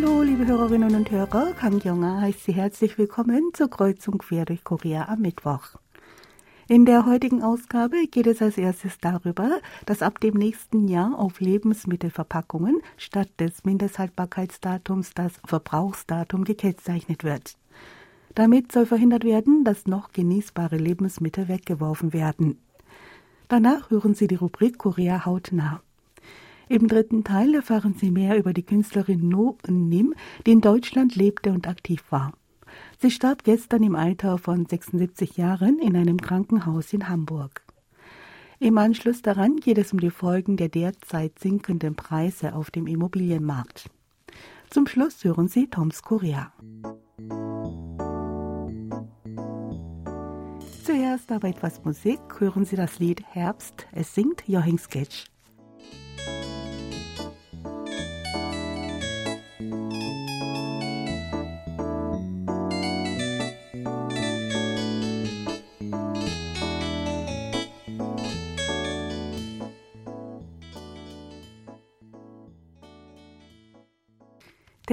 Hallo, liebe Hörerinnen und Hörer. Kang Jonga heißt Sie herzlich willkommen zur Kreuzung quer durch Korea am Mittwoch. In der heutigen Ausgabe geht es als erstes darüber, dass ab dem nächsten Jahr auf Lebensmittelverpackungen statt des Mindesthaltbarkeitsdatums das Verbrauchsdatum gekennzeichnet wird. Damit soll verhindert werden, dass noch genießbare Lebensmittel weggeworfen werden. Danach hören Sie die Rubrik Korea hautnah. Im dritten Teil erfahren Sie mehr über die Künstlerin No Nim, die in Deutschland lebte und aktiv war. Sie starb gestern im Alter von 76 Jahren in einem Krankenhaus in Hamburg. Im Anschluss daran geht es um die Folgen der derzeit sinkenden Preise auf dem Immobilienmarkt. Zum Schluss hören Sie Toms Korea. Zuerst aber etwas Musik, hören Sie das Lied Herbst, es singt Joachim Sketch.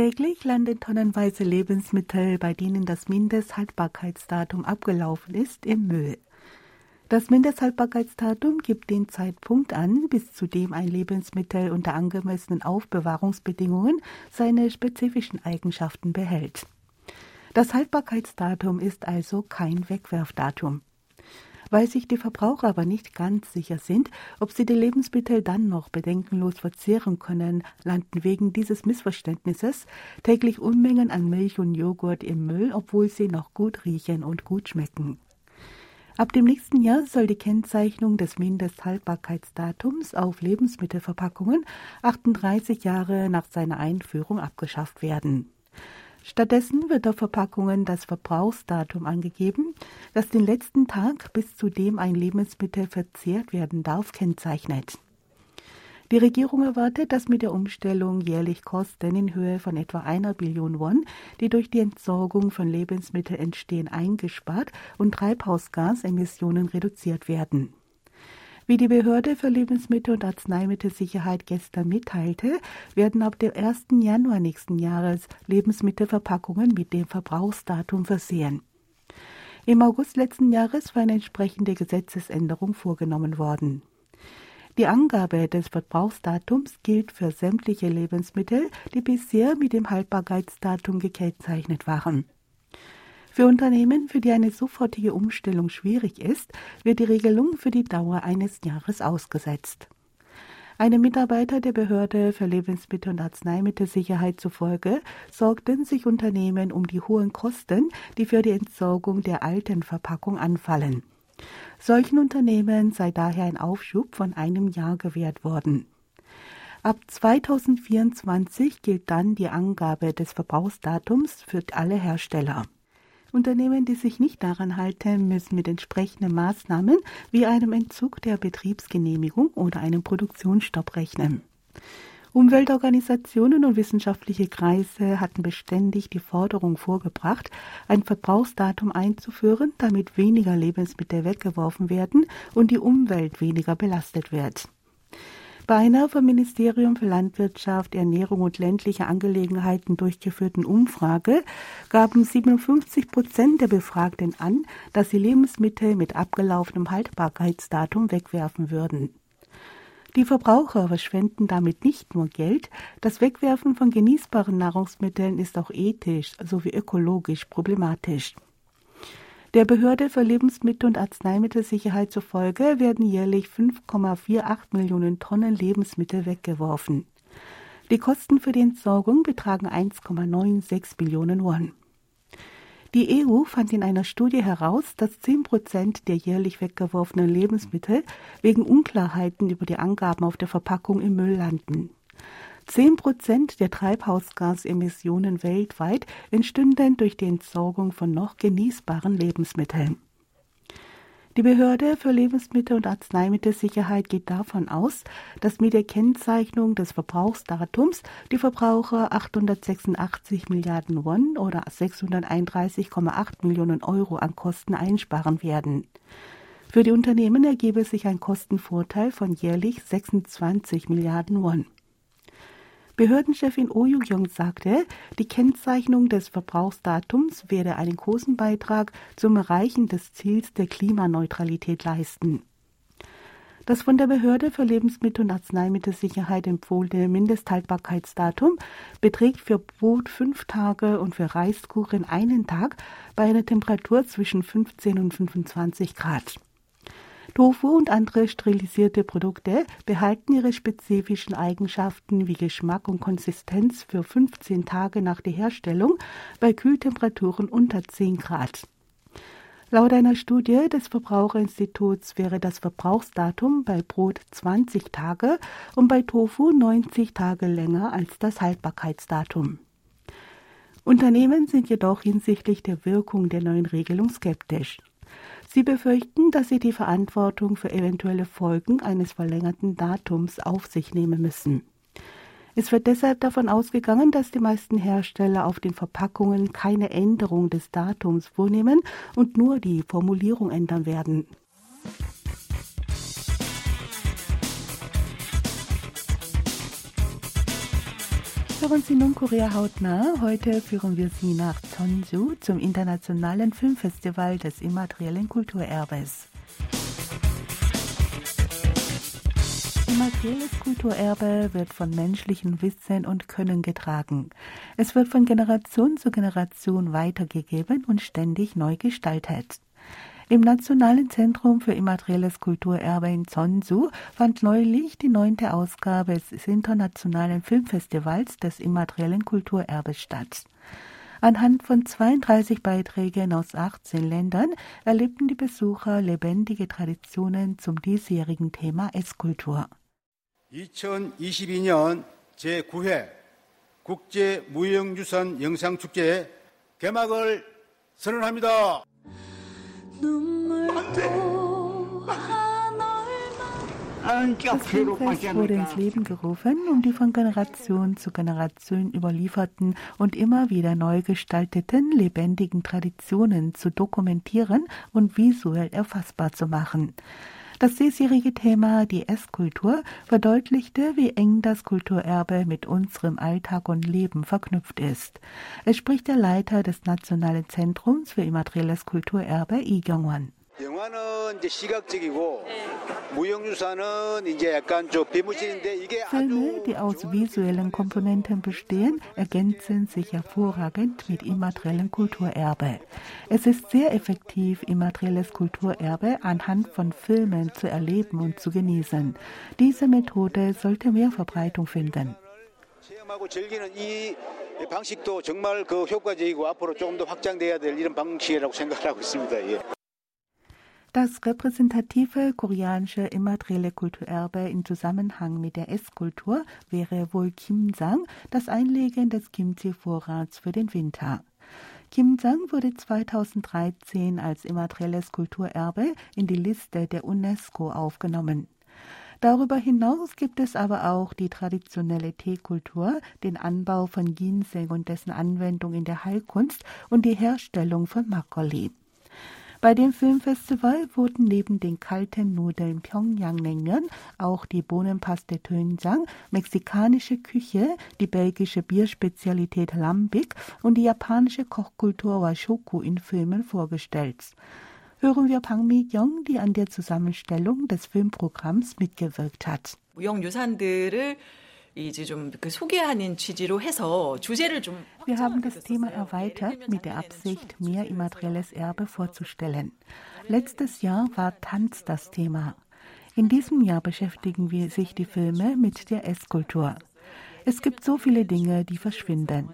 Täglich landen tonnenweise Lebensmittel, bei denen das Mindesthaltbarkeitsdatum abgelaufen ist, im Müll. Das Mindesthaltbarkeitsdatum gibt den Zeitpunkt an, bis zu dem ein Lebensmittel unter angemessenen Aufbewahrungsbedingungen seine spezifischen Eigenschaften behält. Das Haltbarkeitsdatum ist also kein Wegwerfdatum. Weil sich die Verbraucher aber nicht ganz sicher sind, ob sie die Lebensmittel dann noch bedenkenlos verzehren können, landen wegen dieses Missverständnisses täglich Unmengen an Milch und Joghurt im Müll, obwohl sie noch gut riechen und gut schmecken. Ab dem nächsten Jahr soll die Kennzeichnung des Mindesthaltbarkeitsdatums auf Lebensmittelverpackungen 38 Jahre nach seiner Einführung abgeschafft werden. Stattdessen wird auf Verpackungen das Verbrauchsdatum angegeben, das den letzten Tag, bis zu dem ein Lebensmittel verzehrt werden darf, kennzeichnet. Die Regierung erwartet, dass mit der Umstellung jährlich Kosten in Höhe von etwa einer Billion Won, die durch die Entsorgung von Lebensmitteln entstehen, eingespart und Treibhausgasemissionen reduziert werden. Wie die Behörde für Lebensmittel- und Arzneimittelsicherheit gestern mitteilte, werden ab dem 1. Januar nächsten Jahres Lebensmittelverpackungen mit dem Verbrauchsdatum versehen. Im August letzten Jahres war eine entsprechende Gesetzesänderung vorgenommen worden. Die Angabe des Verbrauchsdatums gilt für sämtliche Lebensmittel, die bisher mit dem Haltbarkeitsdatum gekennzeichnet waren. Für Unternehmen, für die eine sofortige Umstellung schwierig ist, wird die Regelung für die Dauer eines Jahres ausgesetzt. Einem Mitarbeiter der Behörde für Lebensmittel- und Arzneimittelsicherheit zufolge sorgten sich Unternehmen um die hohen Kosten, die für die Entsorgung der alten Verpackung anfallen. Solchen Unternehmen sei daher ein Aufschub von einem Jahr gewährt worden. Ab 2024 gilt dann die Angabe des Verbrauchsdatums für alle Hersteller. Unternehmen, die sich nicht daran halten, müssen mit entsprechenden Maßnahmen wie einem Entzug der Betriebsgenehmigung oder einem Produktionsstopp rechnen. Umweltorganisationen und wissenschaftliche Kreise hatten beständig die Forderung vorgebracht, ein Verbrauchsdatum einzuführen, damit weniger Lebensmittel weggeworfen werden und die Umwelt weniger belastet wird. Bei vom Ministerium für Landwirtschaft, Ernährung und ländliche Angelegenheiten durchgeführten Umfrage gaben 57 Prozent der Befragten an, dass sie Lebensmittel mit abgelaufenem Haltbarkeitsdatum wegwerfen würden. Die Verbraucher verschwenden damit nicht nur Geld, das Wegwerfen von genießbaren Nahrungsmitteln ist auch ethisch sowie ökologisch problematisch. Der Behörde für Lebensmittel- und Arzneimittelsicherheit zufolge werden jährlich 5,48 Millionen Tonnen Lebensmittel weggeworfen. Die Kosten für die Entsorgung betragen 1,96 Billionen Won. Die EU fand in einer Studie heraus, dass 10 Prozent der jährlich weggeworfenen Lebensmittel wegen Unklarheiten über die Angaben auf der Verpackung im Müll landen. Zehn Prozent der Treibhausgasemissionen weltweit entstünden durch die Entsorgung von noch genießbaren Lebensmitteln. Die Behörde für Lebensmittel- und Arzneimittelsicherheit geht davon aus, dass mit der Kennzeichnung des Verbrauchsdatums die Verbraucher 886 Milliarden Won oder 631,8 Millionen Euro an Kosten einsparen werden. Für die Unternehmen ergebe sich ein Kostenvorteil von jährlich 26 Milliarden Won. Behördenchefin Oh Yu-kyung sagte, die Kennzeichnung des Verbrauchsdatums werde einen großen Beitrag zum Erreichen des Ziels der Klimaneutralität leisten. Das von der Behörde für Lebensmittel- und Arzneimittelsicherheit empfohlene Mindesthaltbarkeitsdatum beträgt für Brot fünf Tage und für Reiskuchen einen Tag bei einer Temperatur zwischen 15 und 25 Grad. Tofu und andere sterilisierte Produkte behalten ihre spezifischen Eigenschaften wie Geschmack und Konsistenz für 15 Tage nach der Herstellung bei Kühltemperaturen unter 10 Grad. Laut einer Studie des Verbraucherinstituts wäre das Verbrauchsdatum bei Brot 20 Tage und bei Tofu 90 Tage länger als das Haltbarkeitsdatum. Unternehmen sind jedoch hinsichtlich der Wirkung der neuen Regelung skeptisch. Sie befürchten, dass sie die Verantwortung für eventuelle Folgen eines verlängerten Datums auf sich nehmen müssen. Es wird deshalb davon ausgegangen, dass die meisten Hersteller auf den Verpackungen keine Änderung des Datums vornehmen und nur die Formulierung ändern werden. Hören Sie nun Korea hautnah. Heute führen wir Sie nach Jeonju zum internationalen Filmfestival des immateriellen Kulturerbes. Immaterielles Kulturerbe wird von menschlichem Wissen und Können getragen. Es wird von Generation zu Generation weitergegeben und ständig neu gestaltet. Im Nationalen Zentrum für immaterielles Kulturerbe in Zonsu fand neulich die neunte Ausgabe des Internationalen Filmfestivals des immateriellen Kulturerbes statt. Anhand von 32 Beiträgen aus 18 Ländern erlebten die Besucher lebendige Traditionen zum diesjährigen Thema Esskultur. 2022년 제9회 국제무형유산 영상축제 개막을 선언합니다. Das Filmfest wurde ins Leben gerufen, um die von Generation zu Generation überlieferten und immer wieder neu gestalteten lebendigen Traditionen zu dokumentieren und visuell erfassbar zu machen. Das diesjährige Thema, die Esskultur, verdeutlichte, wie eng das Kulturerbe mit unserem Alltag und Leben verknüpft ist. Es spricht der Leiter des Nationalen Zentrums für immaterielles Kulturerbe, Lee Kyung-won. 영화는 이제 시각적이고 무형유산은 이제 약간 좀 비무진인데 이게 Filme, die aus visuellen Komponenten bestehen, ergänzen sich hervorragend mit immateriellem Kulturerbe. Es ist sehr effektiv, immaterielles Kulturerbe anhand von Filmen zu erleben und zu genießen. Diese Methode sollte mehr Verbreitung finden. 체험하고 즐기는 이 방식도 정말 그 효과적이고 앞으로 조금 더 확장돼야 될 이런 방식이라고 생각하고 있습니다. 예. Das repräsentative koreanische immaterielle Kulturerbe in Zusammenhang mit der Esskultur wäre wohl Kimsang, das Einlegen des Kimchi-Vorrats für den Winter. Kimsang wurde 2013 als immaterielles Kulturerbe in die Liste der UNESCO aufgenommen. Darüber hinaus gibt es aber auch die traditionelle Teekultur, den Anbau von Ginseng und dessen Anwendung in der Heilkunst und die Herstellung von Makgeolli. Bei dem Filmfestival wurden neben den kalten Nudeln Pyongyang Naengmyeon auch die Bohnenpaste Doenjang, mexikanische Küche, die belgische Bierspezialität Lambic und die japanische Kochkultur Washoku in Filmen vorgestellt. Hören wir Pang Mi-kyung, die an der Zusammenstellung des Filmprogramms mitgewirkt hat. 무형유산들을 wir haben das Thema erweitert mit der Absicht, mehr immaterielles Erbe vorzustellen. Letztes Jahr war Tanz das Thema. In diesem Jahr beschäftigen wir sich die Filme mit der Esskultur. Es gibt so viele Dinge, die verschwinden.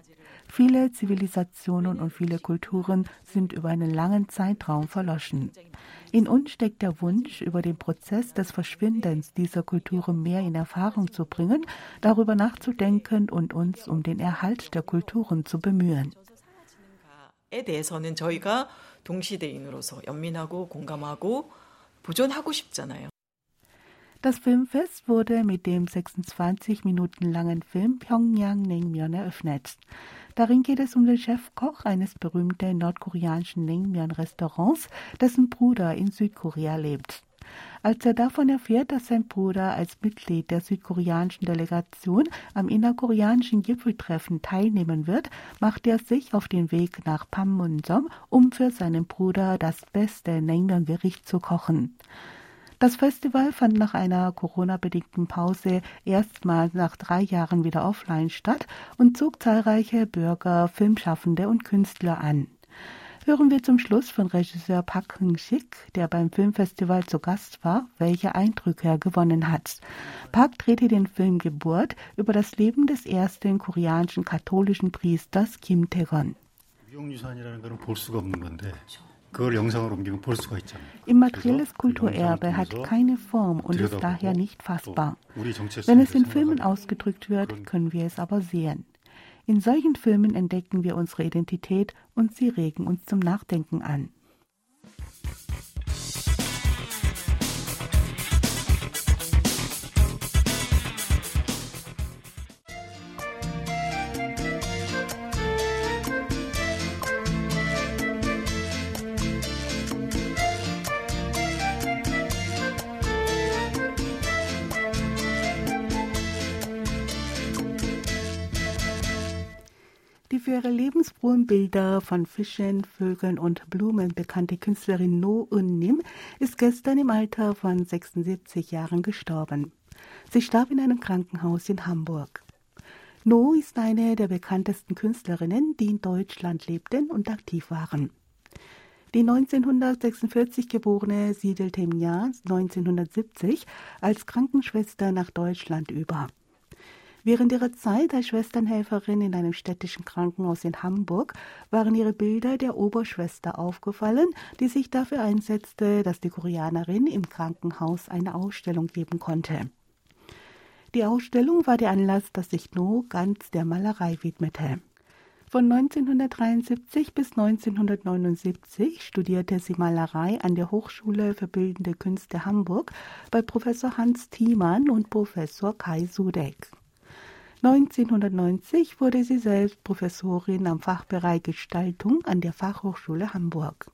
Viele Zivilisationen und viele Kulturen sind über einen langen Zeitraum verloschen. In uns steckt der Wunsch, über den Prozess des Verschwindens dieser Kulturen mehr in Erfahrung zu bringen, darüber nachzudenken und uns um den Erhalt der Kulturen zu bemühen. 대해서는 저희가 동시대인으로서 연민하고 공감하고 보존하고 싶잖아요. Das Filmfest wurde mit dem 26 Minuten langen Film Pyongyang Naengmyeon eröffnet. Darin geht es um den Chefkoch eines berühmten nordkoreanischen Naengmyeon-Restaurants, dessen Bruder in Südkorea lebt. Als er davon erfährt, dass sein Bruder als Mitglied der südkoreanischen Delegation am innerkoreanischen Gipfeltreffen teilnehmen wird, macht er sich auf den Weg nach Panmunjom, um für seinen Bruder das beste Naengmyeon-Gericht zu kochen. Das Festival fand nach einer Corona-bedingten Pause erstmals nach drei Jahren wieder offline statt und zog zahlreiche Bürger, Filmschaffende und Künstler an hören wir zum Schluss von Regisseur Park Hyung-sik, der beim Filmfestival zu Gast war, welche Eindrücke er gewonnen hat. Park drehte den Film Geburt über das Leben des ersten koreanischen katholischen Priesters Kim Tae-gon. Immaterielles Kulturerbe hat keine Form und ist daher nicht fassbar. Wenn es in Filmen ausgedrückt wird, können wir es aber sehen. In solchen Filmen entdecken wir unsere Identität und sie regen uns zum Nachdenken an. Für ihre lebensfrohen Bilder von Fischen, Vögeln und Blumen bekannte Künstlerin No Un Nim ist gestern im Alter von 76 Jahren gestorben. Sie starb in einem Krankenhaus in Hamburg. No ist eine der bekanntesten Künstlerinnen, die in Deutschland lebten und aktiv waren. Die 1946 geborene siedelte im Jahr 1970 als Krankenschwester nach Deutschland über. Während ihrer Zeit als Schwesternhelferin in einem städtischen Krankenhaus in Hamburg waren ihre Bilder der Oberschwester aufgefallen, die sich dafür einsetzte, dass die Koreanerin im Krankenhaus eine Ausstellung geben konnte. Die Ausstellung war der Anlass, dass sich No ganz der Malerei widmete. Von 1973 bis 1979 studierte sie Malerei an der Hochschule für Bildende Künste Hamburg bei Professor Hans Thiemann und Professor Kai Sudek. 1990 wurde sie selbst Professorin am Fachbereich Gestaltung an der Fachhochschule Hamburg.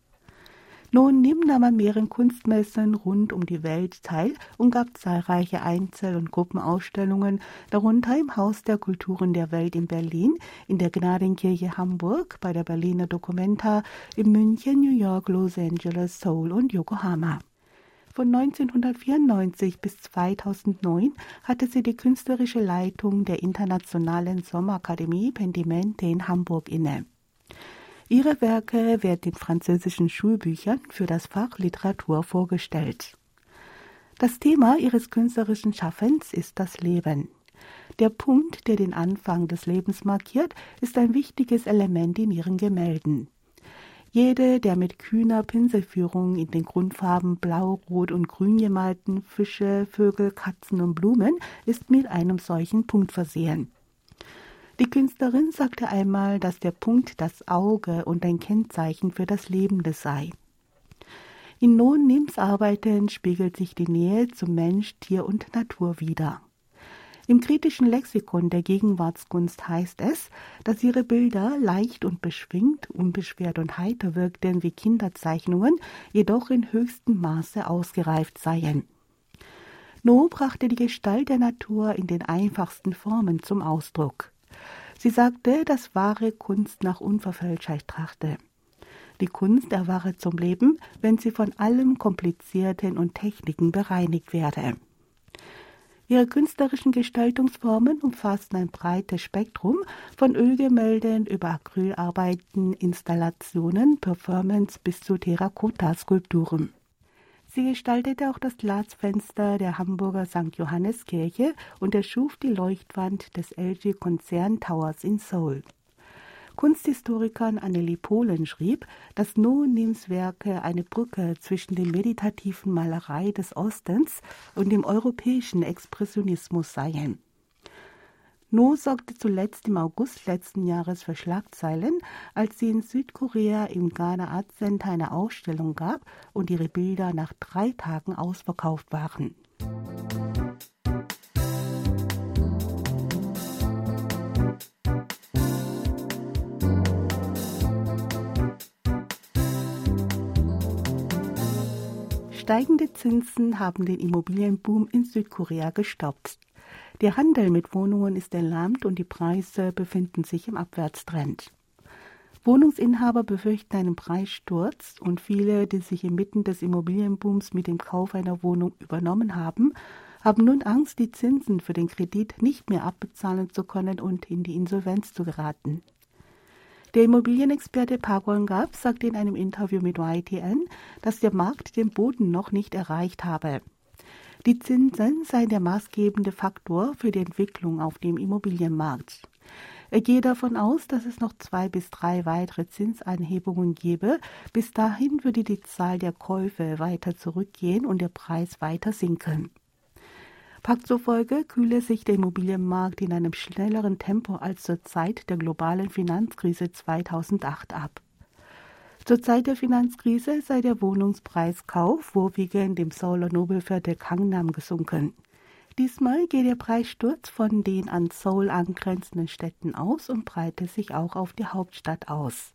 Nun nahm an mehreren Kunstmessen rund um die Welt teil und gab zahlreiche Einzel- und Gruppenausstellungen, darunter im Haus der Kulturen der Welt in Berlin, in der Gnadenkirche Hamburg, bei der Berliner Documenta, in München, New York, Los Angeles, Seoul und Yokohama. Von 1994 bis 2009 hatte sie die künstlerische Leitung der Internationalen Sommerakademie Pendimente in Hamburg inne. Ihre Werke werden in französischen Schulbüchern für das Fach Literatur vorgestellt. Das Thema ihres künstlerischen Schaffens ist das Leben. Der Punkt, der den Anfang des Lebens markiert, ist ein wichtiges Element in ihren Gemälden. Jede der mit kühner Pinselführung in den Grundfarben Blau, Rot und Grün gemalten Fische, Vögel, Katzen und Blumen ist mit einem solchen Punkt versehen. Die Künstlerin sagte einmal, dass der Punkt das Auge und ein Kennzeichen für das Lebende sei. In Non Nims Arbeiten spiegelt sich die Nähe zum Mensch, Tier und Natur wider. Im kritischen Lexikon der Gegenwartskunst heißt es, dass ihre Bilder leicht und beschwingt, unbeschwert und heiter wirkten wie Kinderzeichnungen, jedoch in höchstem Maße ausgereift seien. No brachte die Gestalt der Natur in den einfachsten Formen zum Ausdruck. Sie sagte, dass wahre Kunst nach Unverfälschtheit trachte. Die Kunst erwahre zum Leben, wenn sie von allem Komplizierten und Techniken bereinigt werde. Ihre künstlerischen Gestaltungsformen umfassten ein breites Spektrum von Ölgemälden über Acrylarbeiten, Installationen, Performance bis zu Terrakotta-Skulpturen. Sie gestaltete auch das Glasfenster der Hamburger St. Johanneskirche und erschuf die Leuchtwand des LG Konzern Towers in Seoul. Kunsthistorikerin Annelie Polen schrieb, dass No-Nims Werke eine Brücke zwischen der meditativen Malerei des Ostens und dem europäischen Expressionismus seien. No sorgte zuletzt im August letzten Jahres für Schlagzeilen, als sie in Südkorea im Ghana Art Center eine Ausstellung gab und ihre Bilder nach drei Tagen ausverkauft waren. Steigende Zinsen haben den Immobilienboom in Südkorea gestoppt. Der Handel mit Wohnungen ist erlahmt und die Preise befinden sich im Abwärtstrend. Wohnungsinhaber befürchten einen Preissturz und viele, die sich inmitten des Immobilienbooms mit dem Kauf einer Wohnung übernommen haben, haben nun Angst, die Zinsen für den Kredit nicht mehr abbezahlen zu können und in die Insolvenz zu geraten. Der Immobilienexperte Park Won-gap sagte in einem Interview mit YTN, dass der Markt den Boden noch nicht erreicht habe. Die Zinsen seien der maßgebende Faktor für die Entwicklung auf dem Immobilienmarkt. Er gehe davon aus, dass es noch zwei bis drei weitere Zinsanhebungen gebe. Bis dahin würde die Zahl der Käufe weiter zurückgehen und der Preis weiter sinken. Pakt zufolge kühle sich der Immobilienmarkt in einem schnelleren Tempo als zur Zeit der globalen Finanzkrise 2008 ab. Zur Zeit der Finanzkrise sei der Wohnungspreiskauf vorwiegend im Seouler Nobelviertel Gangnam gesunken. Diesmal geht der Preissturz von den an Seoul angrenzenden Städten aus und breitet sich auch auf die Hauptstadt aus.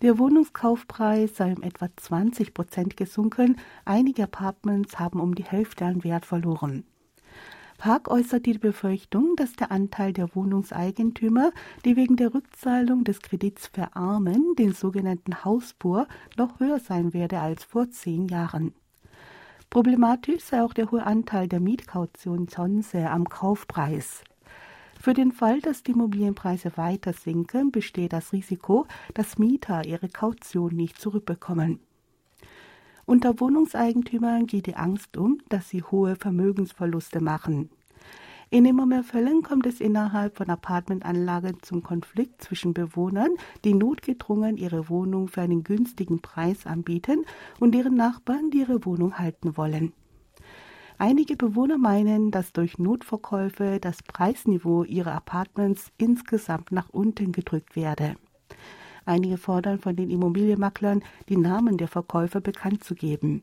Der Wohnungskaufpreis sei um etwa 20 Prozent gesunken. Einige Apartments haben um die Hälfte an Wert verloren. Park äußert die Befürchtung, dass der Anteil der Wohnungseigentümer, die wegen der Rückzahlung des Kredits verarmen, den sogenannten Hausbohr, noch höher sein werde als vor zehn Jahren. Problematisch sei auch der hohe Anteil der Mietkaution Zonse am Kaufpreis. Für den Fall, dass die Immobilienpreise weiter sinken, besteht das Risiko, dass Mieter ihre Kaution nicht zurückbekommen. Unter Wohnungseigentümern geht die Angst um, dass sie hohe Vermögensverluste machen. In immer mehr Fällen kommt es innerhalb von Apartmentanlagen zum Konflikt zwischen Bewohnern, die notgedrungen ihre Wohnung für einen günstigen Preis anbieten, und deren Nachbarn, die ihre Wohnung halten wollen. Einige Bewohner meinen, dass durch Notverkäufe das Preisniveau ihrer Apartments insgesamt nach unten gedrückt werde. Einige fordern von den Immobilienmaklern, die Namen der Verkäufer bekannt zu geben.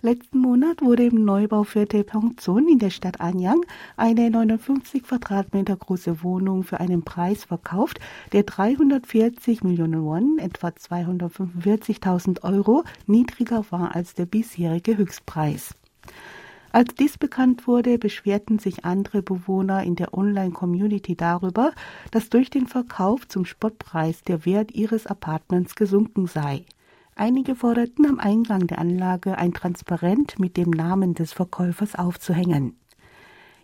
Letzten Monat wurde im Neubauviertel Pyeongchon in der Stadt Anyang eine 59 Quadratmeter große Wohnung für einen Preis verkauft, der 340 Millionen Won, etwa 245.000 Euro, niedriger war als der bisherige Höchstpreis. Als dies bekannt wurde, beschwerten sich andere Bewohner in der Online-Community darüber, dass durch den Verkauf zum Spottpreis der Wert ihres Apartments gesunken sei. Einige forderten am Eingang der Anlage ein Transparent mit dem Namen des Verkäufers aufzuhängen.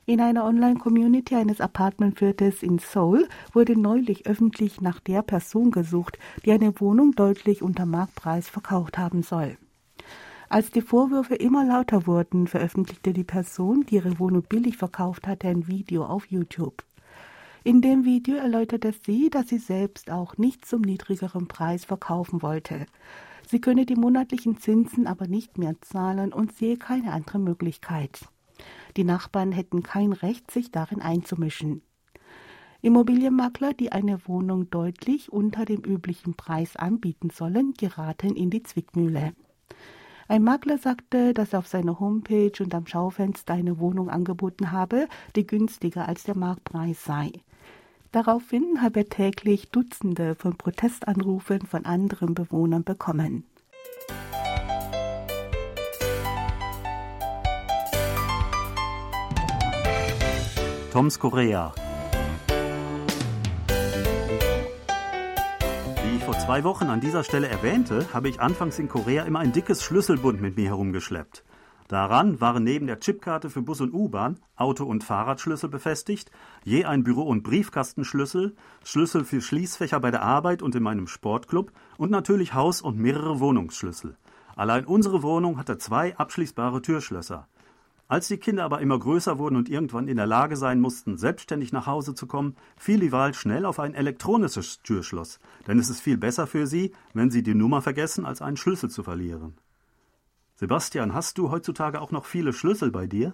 In einer Online-Community eines Apartmentviertels in Seoul wurde neulich öffentlich nach der Person gesucht, die eine Wohnung deutlich unter Marktpreis verkauft haben soll. Als die Vorwürfe immer lauter wurden, veröffentlichte die Person, die ihre Wohnung billig verkauft hatte, ein Video auf YouTube. In dem Video erläuterte sie, dass sie selbst auch nicht zum niedrigeren Preis verkaufen wollte. Sie könne die monatlichen Zinsen aber nicht mehr zahlen und sehe keine andere Möglichkeit. Die Nachbarn hätten kein Recht, sich darin einzumischen. Immobilienmakler, die eine Wohnung deutlich unter dem üblichen Preis anbieten sollen, geraten in die Zwickmühle. Ein Makler sagte, dass er auf seiner Homepage und am Schaufenster eine Wohnung angeboten habe, die günstiger als der Marktpreis sei. Daraufhin habe er täglich Dutzende von Protestanrufen von anderen Bewohnern bekommen. Toms Korea zwei Wochen an dieser Stelle erwähnte, habe ich anfangs in Korea immer ein dickes Schlüsselbund mit mir herumgeschleppt. Daran waren neben der Chipkarte für Bus und U-Bahn Auto- und Fahrradschlüssel befestigt, je ein Büro- und Briefkastenschlüssel, Schlüssel für Schließfächer bei der Arbeit und in meinem Sportclub und natürlich Haus- und mehrere Wohnungsschlüssel. Allein unsere Wohnung hatte zwei abschließbare Türschlösser. Als die Kinder aber immer größer wurden und irgendwann in der Lage sein mussten, selbstständig nach Hause zu kommen, fiel die Wahl schnell auf ein elektronisches Türschloss, denn es ist viel besser für sie, wenn sie die Nummer vergessen, als einen Schlüssel zu verlieren. Sebastian, hast du heutzutage auch noch viele Schlüssel bei dir?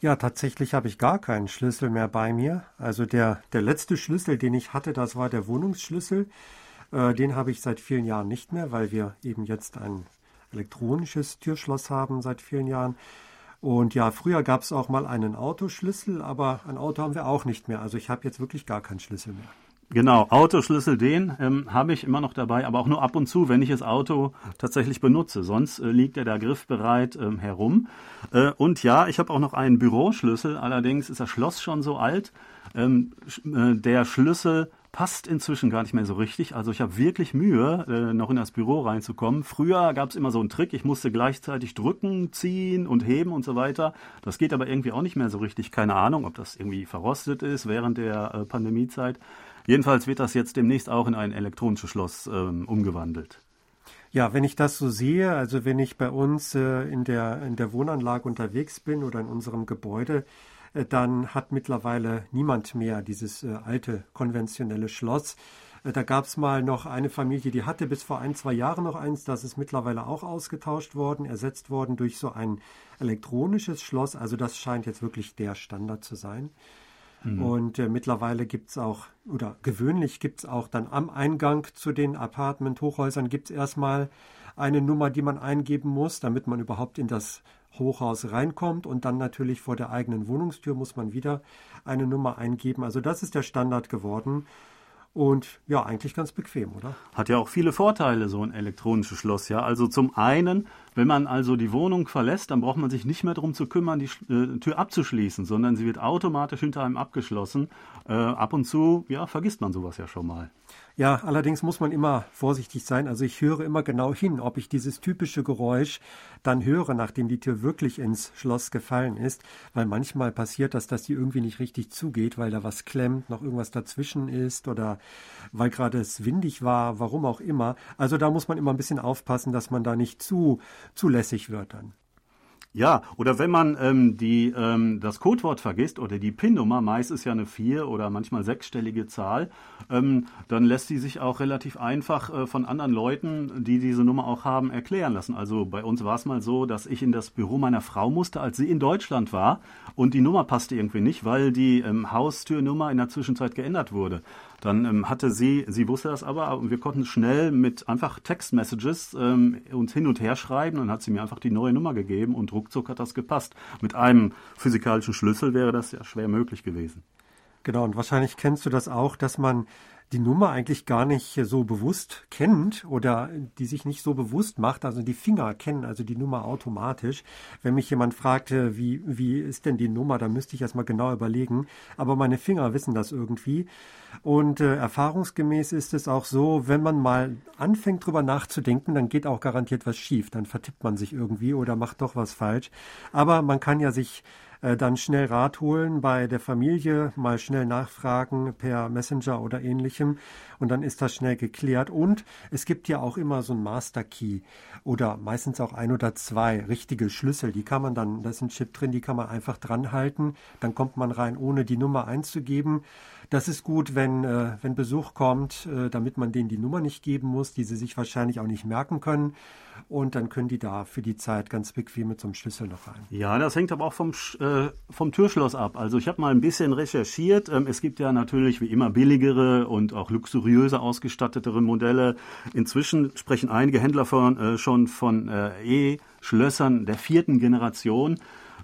Ja, tatsächlich habe ich gar keinen Schlüssel mehr bei mir. Also der, der letzte Schlüssel, den ich hatte, das war der Wohnungsschlüssel. Äh, den habe ich seit vielen Jahren nicht mehr, weil wir eben jetzt ein elektronisches Türschloss haben seit vielen Jahren. Und ja, früher gab es auch mal einen Autoschlüssel, aber ein Auto haben wir auch nicht mehr. Also ich habe jetzt wirklich gar keinen Schlüssel mehr. Genau, Autoschlüssel, den ähm, habe ich immer noch dabei, aber auch nur ab und zu, wenn ich das Auto tatsächlich benutze. Sonst äh, liegt ja der Griff bereit ähm, herum. Äh, und ja, ich habe auch noch einen Büroschlüssel, allerdings ist das Schloss schon so alt. Ähm, äh, der Schlüssel passt inzwischen gar nicht mehr so richtig. Also ich habe wirklich Mühe, äh, noch in das Büro reinzukommen. Früher gab es immer so einen Trick, ich musste gleichzeitig drücken, ziehen und heben und so weiter. Das geht aber irgendwie auch nicht mehr so richtig. Keine Ahnung, ob das irgendwie verrostet ist während der äh, Pandemiezeit. Jedenfalls wird das jetzt demnächst auch in ein elektronisches Schloss ähm, umgewandelt. Ja, wenn ich das so sehe, also wenn ich bei uns äh, in, der, in der Wohnanlage unterwegs bin oder in unserem Gebäude, dann hat mittlerweile niemand mehr dieses äh, alte konventionelle Schloss. Äh, da gab es mal noch eine Familie, die hatte bis vor ein, zwei Jahren noch eins, das ist mittlerweile auch ausgetauscht worden, ersetzt worden durch so ein elektronisches Schloss. Also das scheint jetzt wirklich der Standard zu sein. Mhm. Und äh, mittlerweile gibt es auch, oder gewöhnlich gibt es auch dann am Eingang zu den Apartment-Hochhäusern gibt es erstmal eine Nummer, die man eingeben muss, damit man überhaupt in das Hochhaus reinkommt. Und dann natürlich vor der eigenen Wohnungstür muss man wieder eine Nummer eingeben. Also das ist der Standard geworden. Und ja, eigentlich ganz bequem, oder? Hat ja auch viele Vorteile, so ein elektronisches Schloss, ja. Also zum einen wenn man also die Wohnung verlässt, dann braucht man sich nicht mehr darum zu kümmern, die äh, Tür abzuschließen, sondern sie wird automatisch hinter einem abgeschlossen. Äh, ab und zu, ja, vergisst man sowas ja schon mal. Ja, allerdings muss man immer vorsichtig sein. Also ich höre immer genau hin, ob ich dieses typische Geräusch dann höre, nachdem die Tür wirklich ins Schloss gefallen ist, weil manchmal passiert das, dass die irgendwie nicht richtig zugeht, weil da was klemmt, noch irgendwas dazwischen ist oder weil gerade es windig war, warum auch immer. Also da muss man immer ein bisschen aufpassen, dass man da nicht zu zulässig wird dann. Ja, oder wenn man ähm, die, ähm, das Codewort vergisst oder die PIN-Nummer, meist ist ja eine vier- oder manchmal sechsstellige Zahl, ähm, dann lässt die sich auch relativ einfach äh, von anderen Leuten, die diese Nummer auch haben, erklären lassen. Also bei uns war es mal so, dass ich in das Büro meiner Frau musste, als sie in Deutschland war und die Nummer passte irgendwie nicht, weil die ähm, Haustürnummer in der Zwischenzeit geändert wurde. Dann ähm, hatte sie, sie wusste das aber, und wir konnten schnell mit einfach Textmessages ähm, uns hin und her schreiben. Dann hat sie mir einfach die neue Nummer gegeben und ruckzuck hat das gepasst. Mit einem physikalischen Schlüssel wäre das ja schwer möglich gewesen. Genau, und wahrscheinlich kennst du das auch, dass man die Nummer eigentlich gar nicht so bewusst kennt oder die sich nicht so bewusst macht. Also die Finger kennen also die Nummer automatisch. Wenn mich jemand fragt, wie, wie ist denn die Nummer, dann müsste ich erstmal genau überlegen. Aber meine Finger wissen das irgendwie. Und äh, erfahrungsgemäß ist es auch so, wenn man mal anfängt drüber nachzudenken, dann geht auch garantiert was schief. Dann vertippt man sich irgendwie oder macht doch was falsch. Aber man kann ja sich äh, dann schnell Rat holen bei der Familie, mal schnell nachfragen per Messenger oder ähnlichem und dann ist das schnell geklärt. Und es gibt ja auch immer so ein Master Key oder meistens auch ein oder zwei richtige Schlüssel. Die kann man dann, da ist ein Chip drin, die kann man einfach dran halten. Dann kommt man rein, ohne die Nummer einzugeben. Das ist gut, wenn, äh, wenn Besuch kommt, äh, damit man denen die Nummer nicht geben muss, die sie sich wahrscheinlich auch nicht merken können. Und dann können die da für die Zeit ganz bequem mit so Schlüssel noch rein. Ja, das hängt aber auch vom, äh, vom Türschloss ab. Also ich habe mal ein bisschen recherchiert. Ähm, es gibt ja natürlich wie immer billigere und auch luxuriöser ausgestattetere Modelle. Inzwischen sprechen einige Händler von, äh, schon von äh, E-Schlössern der vierten Generation.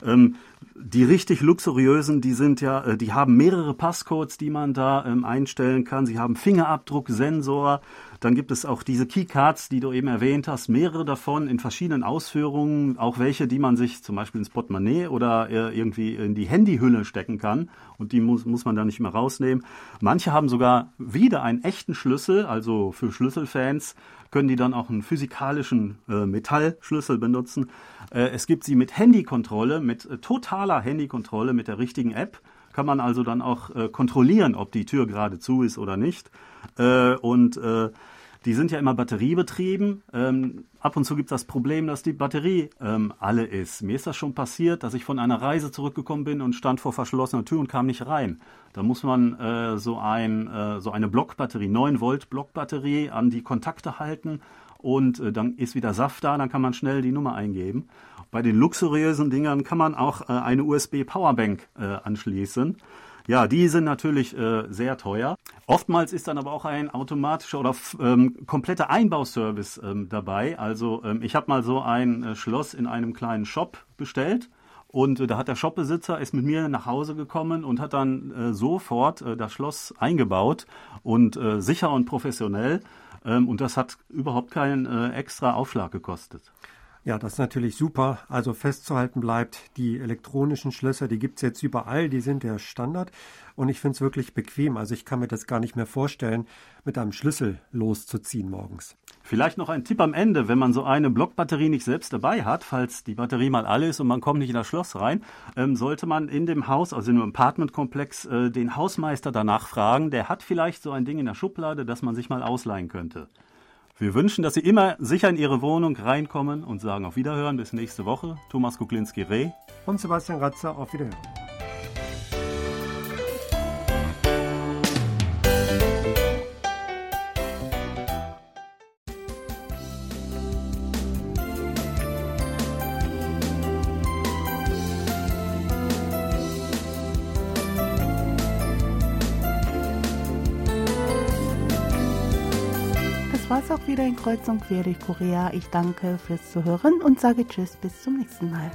Ähm, die richtig luxuriösen, die sind ja, äh, die haben mehrere Passcodes, die man da ähm, einstellen kann. Sie haben Fingerabdruck, Sensor. Dann gibt es auch diese Keycards, die du eben erwähnt hast, mehrere davon in verschiedenen Ausführungen, auch welche, die man sich zum Beispiel ins Portemonnaie oder äh, irgendwie in die Handyhülle stecken kann. Und die muss, muss man da nicht mehr rausnehmen. Manche haben sogar wieder einen echten Schlüssel, also für Schlüsselfans können die dann auch einen physikalischen äh, Metallschlüssel benutzen. Äh, es gibt sie mit Handykontrolle, mit äh, totaler Handykontrolle, mit der richtigen App. Kann man also dann auch äh, kontrollieren, ob die Tür gerade zu ist oder nicht. Äh, und die sind ja immer batteriebetrieben. Ähm, ab und zu gibt es das Problem, dass die Batterie ähm, alle ist. Mir ist das schon passiert, dass ich von einer Reise zurückgekommen bin und stand vor verschlossener Tür und kam nicht rein. Da muss man äh, so, ein, äh, so eine Blockbatterie, 9 Volt Blockbatterie an die Kontakte halten und äh, dann ist wieder Saft da, dann kann man schnell die Nummer eingeben. Bei den luxuriösen Dingern kann man auch äh, eine USB Powerbank äh, anschließen. Ja, die sind natürlich äh, sehr teuer. Oftmals ist dann aber auch ein automatischer oder ähm, kompletter Einbauservice ähm, dabei. Also ähm, ich habe mal so ein äh, Schloss in einem kleinen Shop bestellt Und äh, da hat der Shopbesitzer ist mit mir nach Hause gekommen und hat dann äh, sofort äh, das Schloss eingebaut und äh, sicher und professionell. Ähm, und das hat überhaupt keinen äh, extra Aufschlag gekostet. Ja, das ist natürlich super. Also festzuhalten bleibt, die elektronischen Schlösser, die gibt's jetzt überall, die sind der Standard. Und ich finde es wirklich bequem. Also ich kann mir das gar nicht mehr vorstellen, mit einem Schlüssel loszuziehen morgens. Vielleicht noch ein Tipp am Ende, wenn man so eine Blockbatterie nicht selbst dabei hat, falls die Batterie mal alle ist und man kommt nicht in das Schloss rein, ähm, sollte man in dem Haus, also in einem Apartmentkomplex, äh, den Hausmeister danach fragen. Der hat vielleicht so ein Ding in der Schublade, das man sich mal ausleihen könnte. Wir wünschen, dass Sie immer sicher in Ihre Wohnung reinkommen und sagen auf Wiederhören bis nächste Woche. Thomas Kuklinski-Reh und Sebastian Ratzer auf Wiederhören. Wieder in Kreuz und Quer durch Korea. Ich danke fürs Zuhören und sage Tschüss bis zum nächsten Mal.